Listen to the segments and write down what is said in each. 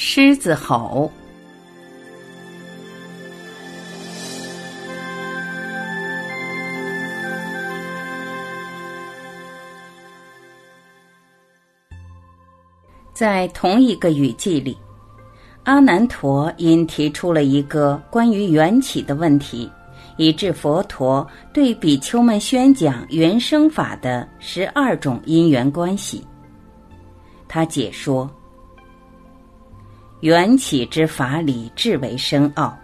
狮子吼。在同一个雨季里，阿难陀因提出了一个关于缘起的问题，以致佛陀对比丘们宣讲原生法的十二种因缘关系。他解说：缘起之法理至为深奥，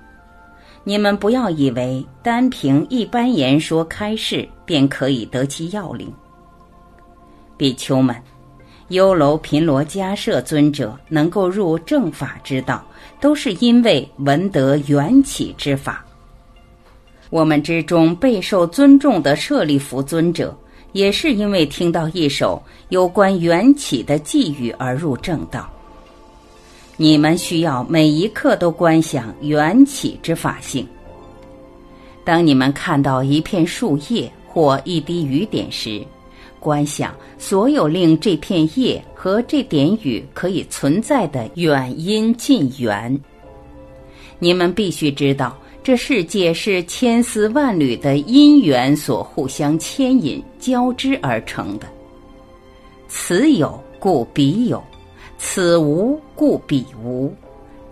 你们不要以为单凭一般言说开示便可以得其要领。比丘们。优楼频罗迦舍尊者能够入正法之道，都是因为闻得缘起之法。我们之中备受尊重的舍利弗尊者，也是因为听到一首有关缘起的寄语而入正道。你们需要每一刻都观想缘起之法性。当你们看到一片树叶或一滴雨点时，观想所有令这片叶和这点雨可以存在的远因近缘。你们必须知道，这世界是千丝万缕的因缘所互相牵引、交织而成的。此有故彼有，此无故彼无，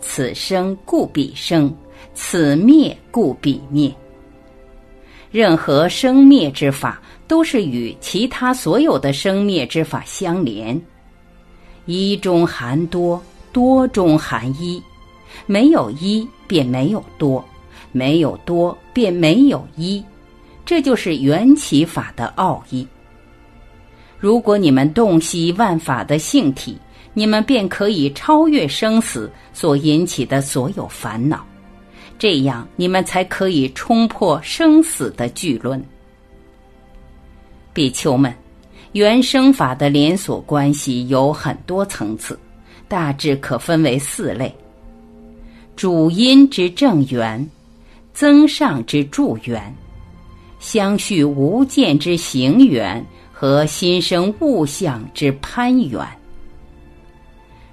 此生故彼生，此灭故彼灭。任何生灭之法。都是与其他所有的生灭之法相连，一中含多，多中含一，没有一便没有多，没有多便没有一，这就是缘起法的奥义。如果你们洞悉万法的性体，你们便可以超越生死所引起的所有烦恼，这样你们才可以冲破生死的巨轮。比丘们，原生法的连锁关系有很多层次，大致可分为四类：主因之正缘、增上之助缘、相续无间之行缘和心生物相之攀缘。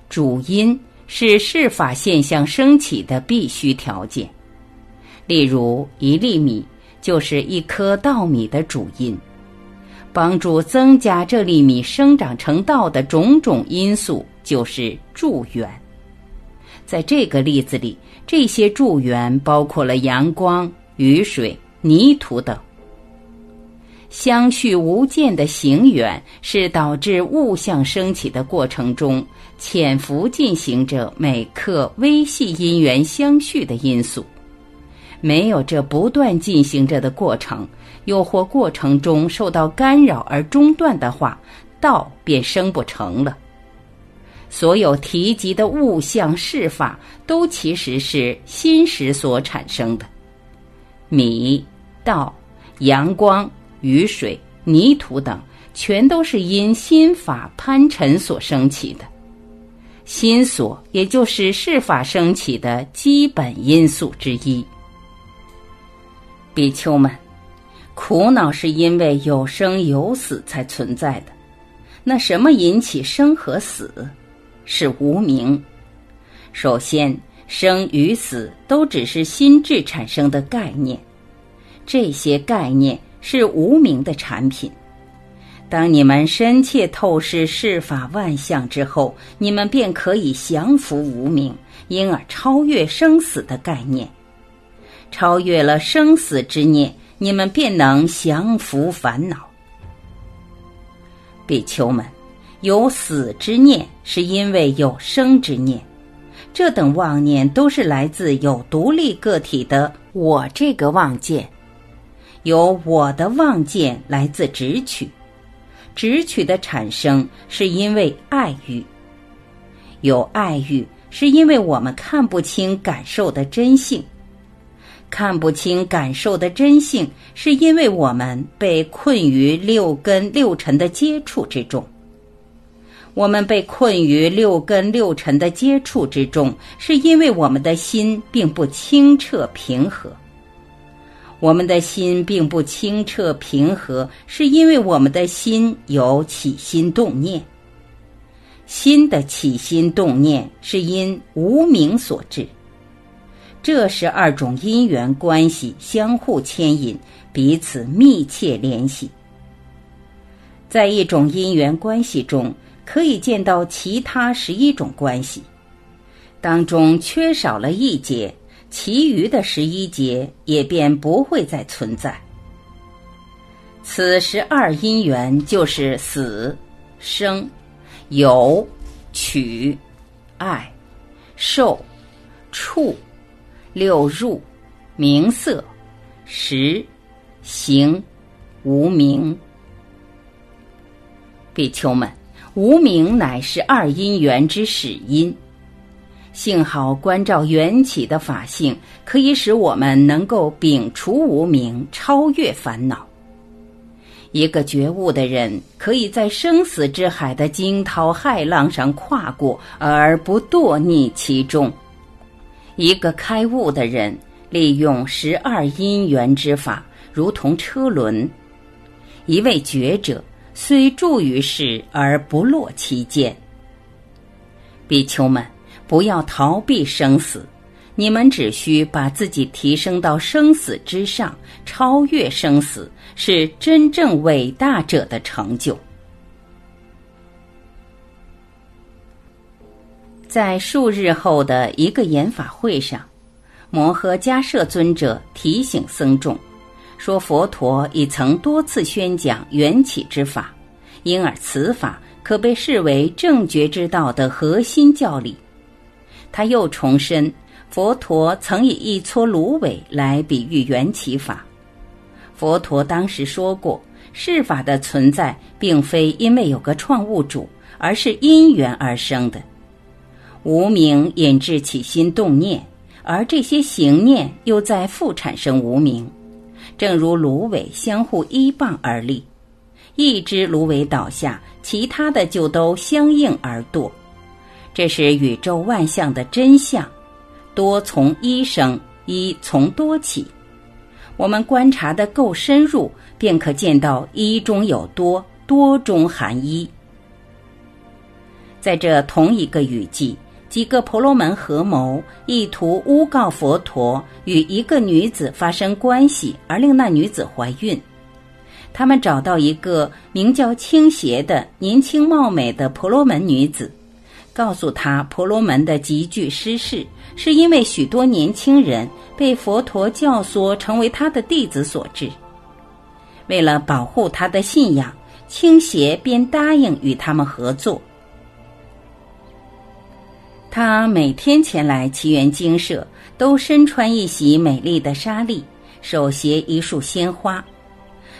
主因是事法现象升起的必须条件，例如一粒米就是一颗稻米的主因。帮助增加这粒米生长成稻的种种因素，就是助缘。在这个例子里，这些助缘包括了阳光、雨水、泥土等。相续无间的行缘，是导致物象升起的过程中潜伏进行着每刻微细因缘相续的因素。没有这不断进行着的过程。又或过程中受到干扰而中断的话，道便生不成了。所有提及的物象事法，都其实是心识所产生的。米、道、阳光、雨水、泥土等，全都是因心法攀尘所生起的。心所，也就是事法升起的基本因素之一。比丘们。苦恼是因为有生有死才存在的，那什么引起生和死？是无名。首先，生与死都只是心智产生的概念，这些概念是无名的产品。当你们深切透视世法万象之后，你们便可以降服无名，因而超越生死的概念，超越了生死之念。你们便能降服烦恼。比丘们，有死之念，是因为有生之念。这等妄念都是来自有独立个体的我这个妄见。由我的妄见来自执取，执取的产生是因为爱欲。有爱欲，是因为我们看不清感受的真性。看不清感受的真性，是因为我们被困于六根六尘的接触之中。我们被困于六根六尘的接触之中，是因为我们的心并不清澈平和。我们的心并不清澈平和，是因为我们的心有起心动念。心的起心动念是因无名所致。这是二种因缘关系相互牵引，彼此密切联系。在一种因缘关系中，可以见到其他十一种关系，当中缺少了一节，其余的十一节也便不会再存在。此十二因缘就是死、生、有、取、爱、受、处、六入、名色、识、行、无名。比丘们，无名乃是二因缘之始因。幸好关照缘起的法性，可以使我们能够摒除无名，超越烦恼。一个觉悟的人，可以在生死之海的惊涛骇浪上跨过，而不堕溺其中；一个开悟的人，利用十二因缘之法，如同车轮；一位觉者。虽住于世而不落其间。比丘们，不要逃避生死，你们只需把自己提升到生死之上，超越生死，是真正伟大者的成就。在数日后的一个研法会上，摩诃迦摄尊者提醒僧众。说佛陀已曾多次宣讲缘起之法，因而此法可被视为正觉之道的核心教理。他又重申，佛陀曾以一撮芦苇来比喻缘起法。佛陀当时说过，世法的存在并非因为有个创物主，而是因缘而生的。无名引致起心动念，而这些行念又在复产生无名。正如芦苇相互依傍而立，一只芦苇倒下，其他的就都相应而堕。这是宇宙万象的真相，多从一生，一从多起。我们观察的够深入，便可见到一中有多，多中含一。在这同一个雨季。几个婆罗门合谋，意图诬告佛陀与一个女子发生关系，而令那女子怀孕。他们找到一个名叫倾斜的年轻貌美的婆罗门女子，告诉他婆罗门的急剧失势，是因为许多年轻人被佛陀教唆成为他的弟子所致。为了保护他的信仰，倾斜便答应与他们合作。他每天前来奇缘精舍，都身穿一袭美丽的纱丽，手携一束鲜花。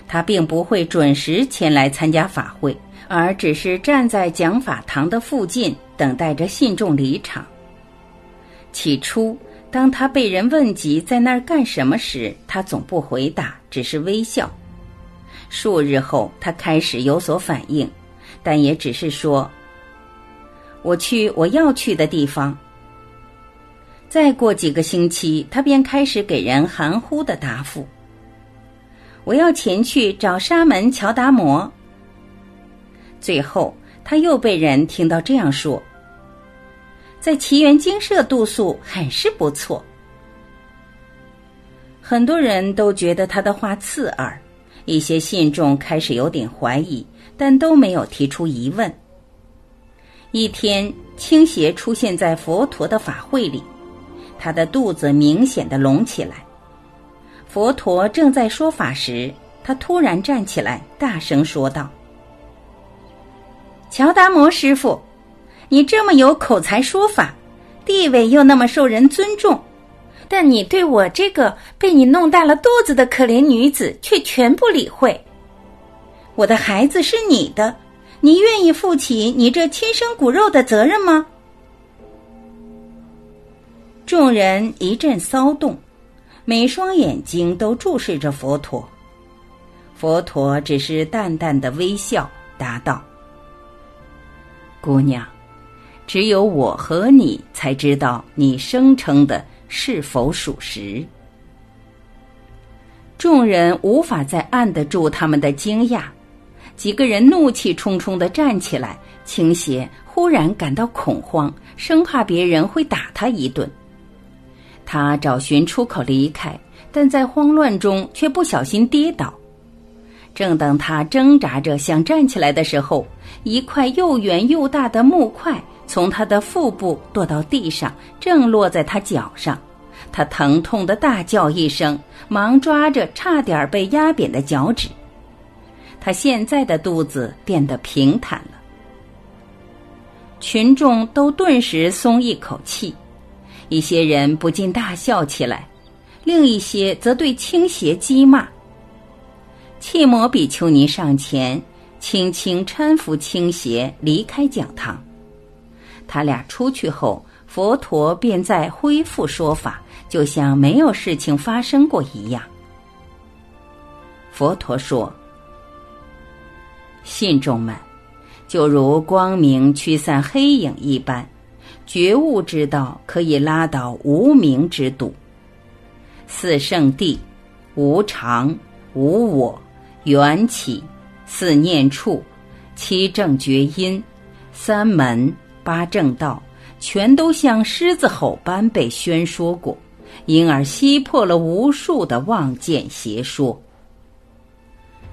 他并不会准时前来参加法会，而只是站在讲法堂的附近，等待着信众离场。起初，当他被人问及在那儿干什么时，他总不回答，只是微笑。数日后，他开始有所反应，但也只是说。我去我要去的地方。再过几个星期，他便开始给人含糊的答复。我要前去找沙门乔达摩。最后，他又被人听到这样说：“在奇缘精舍度宿很是不错。”很多人都觉得他的话刺耳，一些信众开始有点怀疑，但都没有提出疑问。一天，倾斜出现在佛陀的法会里，他的肚子明显的隆起来。佛陀正在说法时，他突然站起来，大声说道：“乔达摩师傅，你这么有口才说法，地位又那么受人尊重，但你对我这个被你弄大了肚子的可怜女子却全不理会。我的孩子是你的。”你愿意负起你这亲生骨肉的责任吗？众人一阵骚动，每双眼睛都注视着佛陀。佛陀只是淡淡的微笑，答道：“姑娘，只有我和你才知道你声称的是否属实。”众人无法再按得住他们的惊讶。几个人怒气冲冲的站起来，倾斜，忽然感到恐慌，生怕别人会打他一顿。他找寻出口离开，但在慌乱中却不小心跌倒。正当他挣扎着想站起来的时候，一块又圆又大的木块从他的腹部堕到地上，正落在他脚上。他疼痛的大叫一声，忙抓着差点被压扁的脚趾。他现在的肚子变得平坦了。群众都顿时松一口气，一些人不禁大笑起来，另一些则对倾斜讥骂。契摩比丘尼上前，轻轻搀扶倾斜离开讲堂。他俩出去后，佛陀便再恢复说法，就像没有事情发生过一样。佛陀说：“信众们。”就如光明驱散黑影一般，觉悟之道可以拉倒无明之堵。四圣地、无常、无我、缘起、四念处、七正觉因、三门、八正道，全都像狮子吼般被宣说过，因而吸破了无数的妄见邪说。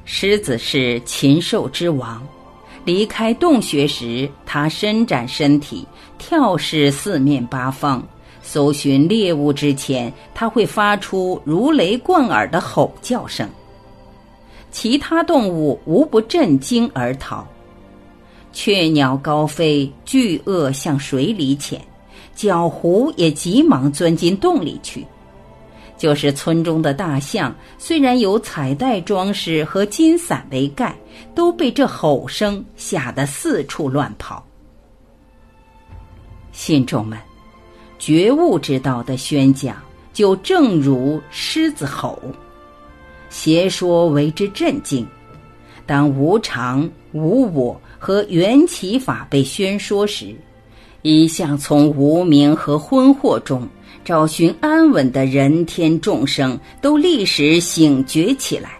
狮子是禽兽之王。离开洞穴时，它伸展身体，跳视四面八方，搜寻猎物之前，它会发出如雷贯耳的吼叫声。其他动物无不震惊而逃。雀鸟高飞，巨鳄向水里潜，角狐也急忙钻进洞里去。就是村中的大象，虽然有彩带装饰和金伞为盖，都被这吼声吓得四处乱跑。信众们，觉悟之道的宣讲，就正如狮子吼，邪说为之震惊。当无常、无我和缘起法被宣说时，一向从无名和昏惑中。找寻安稳的人天众生都立时醒觉起来。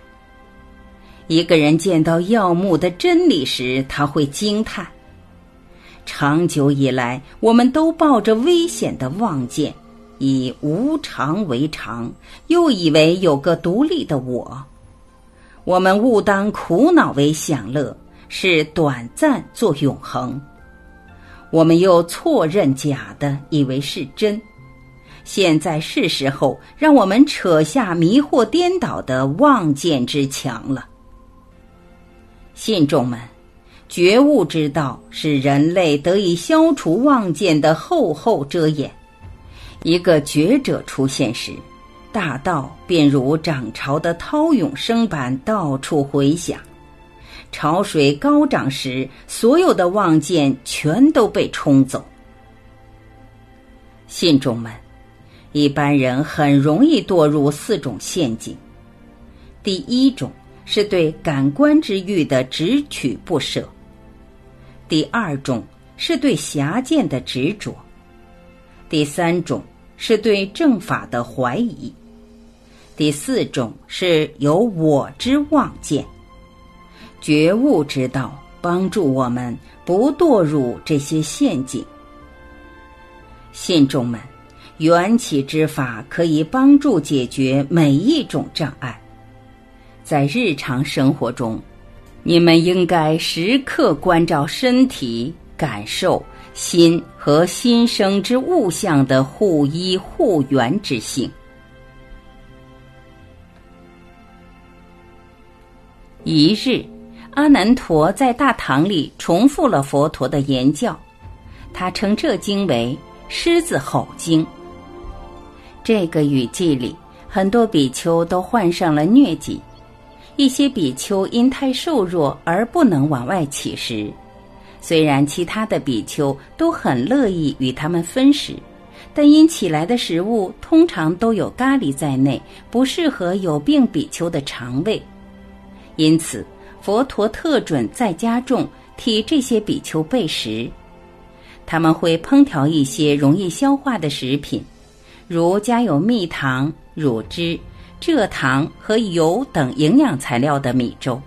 一个人见到耀目的真理时，他会惊叹：长久以来，我们都抱着危险的望见，以无常为常，又以为有个独立的我。我们误当苦恼为享乐，是短暂做永恒；我们又错认假的，以为是真。现在是时候，让我们扯下迷惑颠倒的妄见之墙了。信众们，觉悟之道是人类得以消除妄见的厚厚遮掩。一个觉者出现时，大道便如涨潮的涛涌声般到处回响；潮水高涨时，所有的望见全都被冲走。信众们。一般人很容易堕入四种陷阱。第一种是对感官之欲的执取不舍；第二种是对狭见的执着；第三种是对正法的怀疑；第四种是有我之望见。觉悟之道帮助我们不堕入这些陷阱。信众们。缘起之法可以帮助解决每一种障碍。在日常生活中，你们应该时刻关照身体、感受、心和心生之物象的互依互缘之性。一日，阿难陀在大堂里重复了佛陀的言教，他称这经为《狮子吼经》。这个雨季里，很多比丘都患上了疟疾，一些比丘因太瘦弱而不能往外乞食。虽然其他的比丘都很乐意与他们分食，但因起来的食物通常都有咖喱在内，不适合有病比丘的肠胃。因此，佛陀特准在家中替这些比丘备食，他们会烹调一些容易消化的食品。如加有蜜糖、乳汁、蔗糖和油等营养材料的米粥。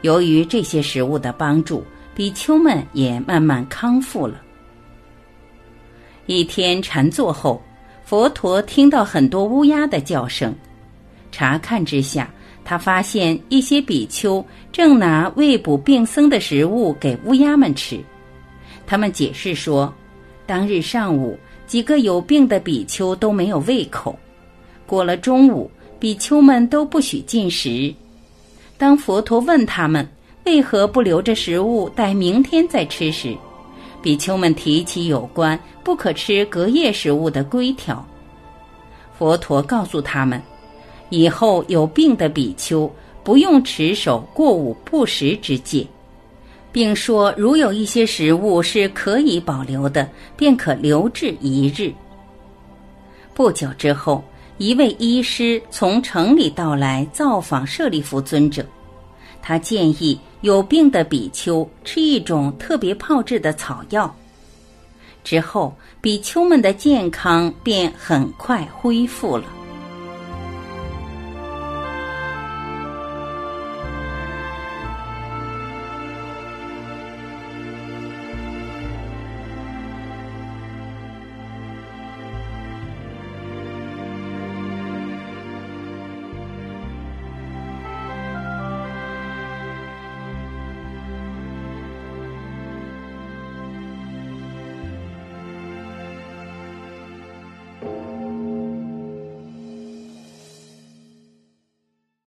由于这些食物的帮助，比丘们也慢慢康复了。一天禅坐后，佛陀听到很多乌鸦的叫声，查看之下，他发现一些比丘正拿未补病僧的食物给乌鸦们吃。他们解释说，当日上午几个有病的比丘都没有胃口，过了中午，比丘们都不许进食。当佛陀问他们，为何不留着食物待明天再吃时，比丘们提起有关不可吃隔夜食物的规条。佛陀告诉他们，以后有病的比丘不用持守过午不食之戒，并说如有一些食物是可以保留的，便可留置一日。不久之后，一位医师从城里到来造访舍利弗尊者。他建议有病的比丘吃一种特别炮制的草药，之后比丘们的健康便很快恢复了。